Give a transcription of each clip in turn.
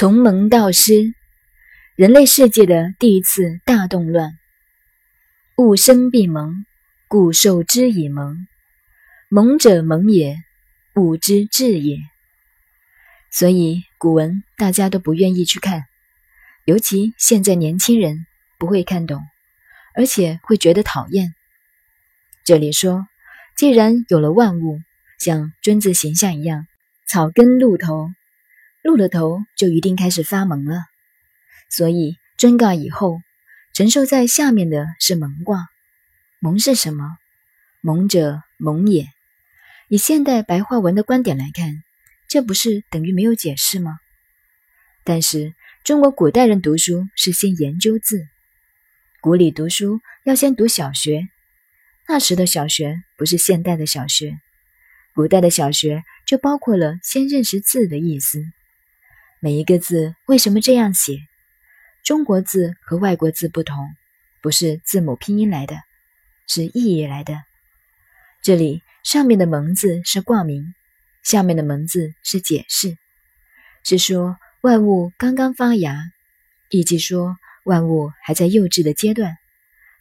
从蒙到失，人类世界的第一次大动乱。物生必蒙，故受之以蒙。蒙者蒙也，物之至也。所以古文大家都不愿意去看，尤其现在年轻人不会看懂，而且会觉得讨厌。这里说，既然有了万物，像君子形象一样，草根露头。露了头，就一定开始发蒙了。所以尊卦以后，承受在下面的是蒙卦。蒙是什么？蒙者蒙也。以现代白话文的观点来看，这不是等于没有解释吗？但是中国古代人读书是先研究字，古里读书要先读小学。那时的小学不是现代的小学，古代的小学就包括了先认识字的意思。每一个字为什么这样写？中国字和外国字不同，不是字母拼音来的，是意义来的。这里上面的“蒙”字是挂名，下面的“蒙”字是解释，是说万物刚刚发芽，以及说万物还在幼稚的阶段，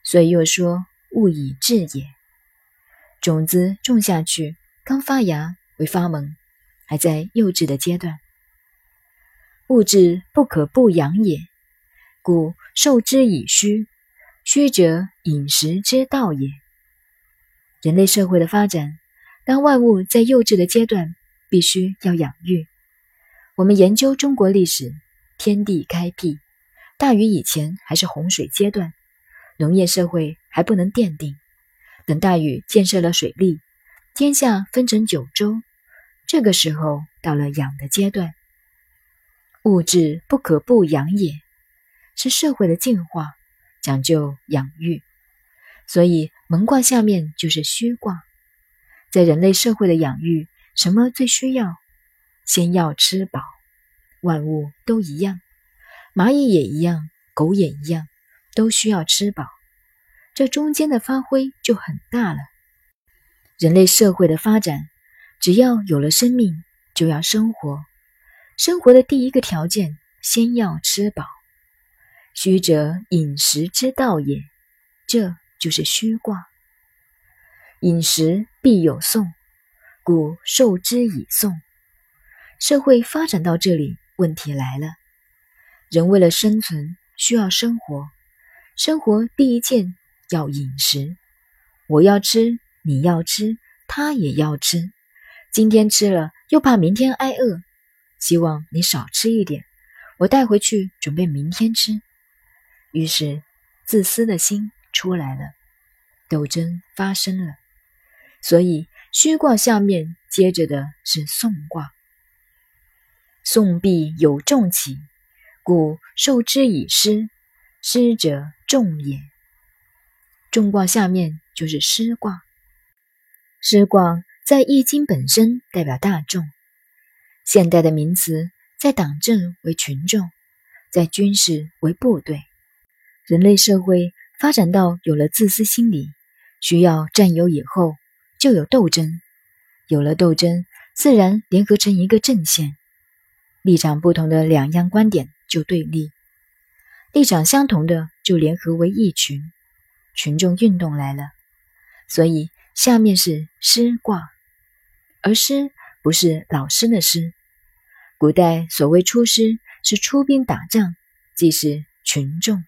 所以又说物以至也。种子种下去，刚发芽为发萌，还在幼稚的阶段。物质不可不养也，故受之以虚。虚者饮食之道也。人类社会的发展，当万物在幼稚的阶段，必须要养育。我们研究中国历史，天地开辟，大禹以前还是洪水阶段，农业社会还不能奠定。等大禹建设了水利，天下分成九州，这个时候到了养的阶段。物质不可不养也，是社会的进化，讲究养育。所以蒙卦下面就是虚卦。在人类社会的养育，什么最需要？先要吃饱。万物都一样，蚂蚁也一样，狗也一样，都需要吃饱。这中间的发挥就很大了。人类社会的发展，只要有了生命，就要生活。生活的第一个条件，先要吃饱。虚者饮食之道也，这就是虚卦。饮食必有送，故受之以送。社会发展到这里，问题来了。人为了生存，需要生活。生活第一件要饮食。我要吃，你要吃，他也要吃。今天吃了，又怕明天挨饿。希望你少吃一点，我带回去准备明天吃。于是，自私的心出来了，斗争发生了。所以，虚卦下面接着的是宋卦。宋必有重起，故受之以失。失者重也。众卦下面就是失卦。失卦在易经本身代表大众。现代的名词，在党政为群众，在军事为部队。人类社会发展到有了自私心理，需要占有以后，就有斗争。有了斗争，自然联合成一个阵线。立场不同的两样观点就对立，立场相同的就联合为一群。群众运动来了，所以下面是师卦，而师不是老师的师。古代所谓出师，是出兵打仗，即是群众。